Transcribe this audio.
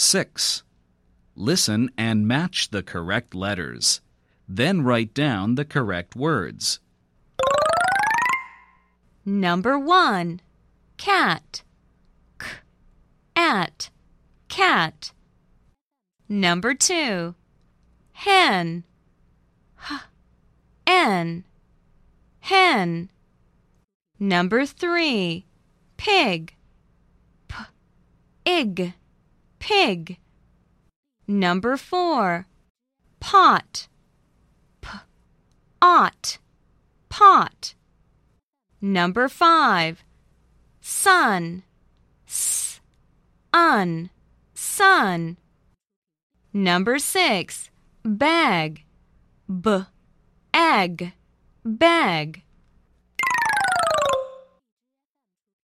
6. Listen and match the correct letters. Then write down the correct words. Number 1. Cat. K. At. Cat. Number 2. Hen. H. N. Hen. Number 3. Pig. P. Ig. Pig. Number 4. Pot. P. Ought. Pot. Number 5. Sun. S. Un. Sun. Number 6. Bag. B. Egg. Bag.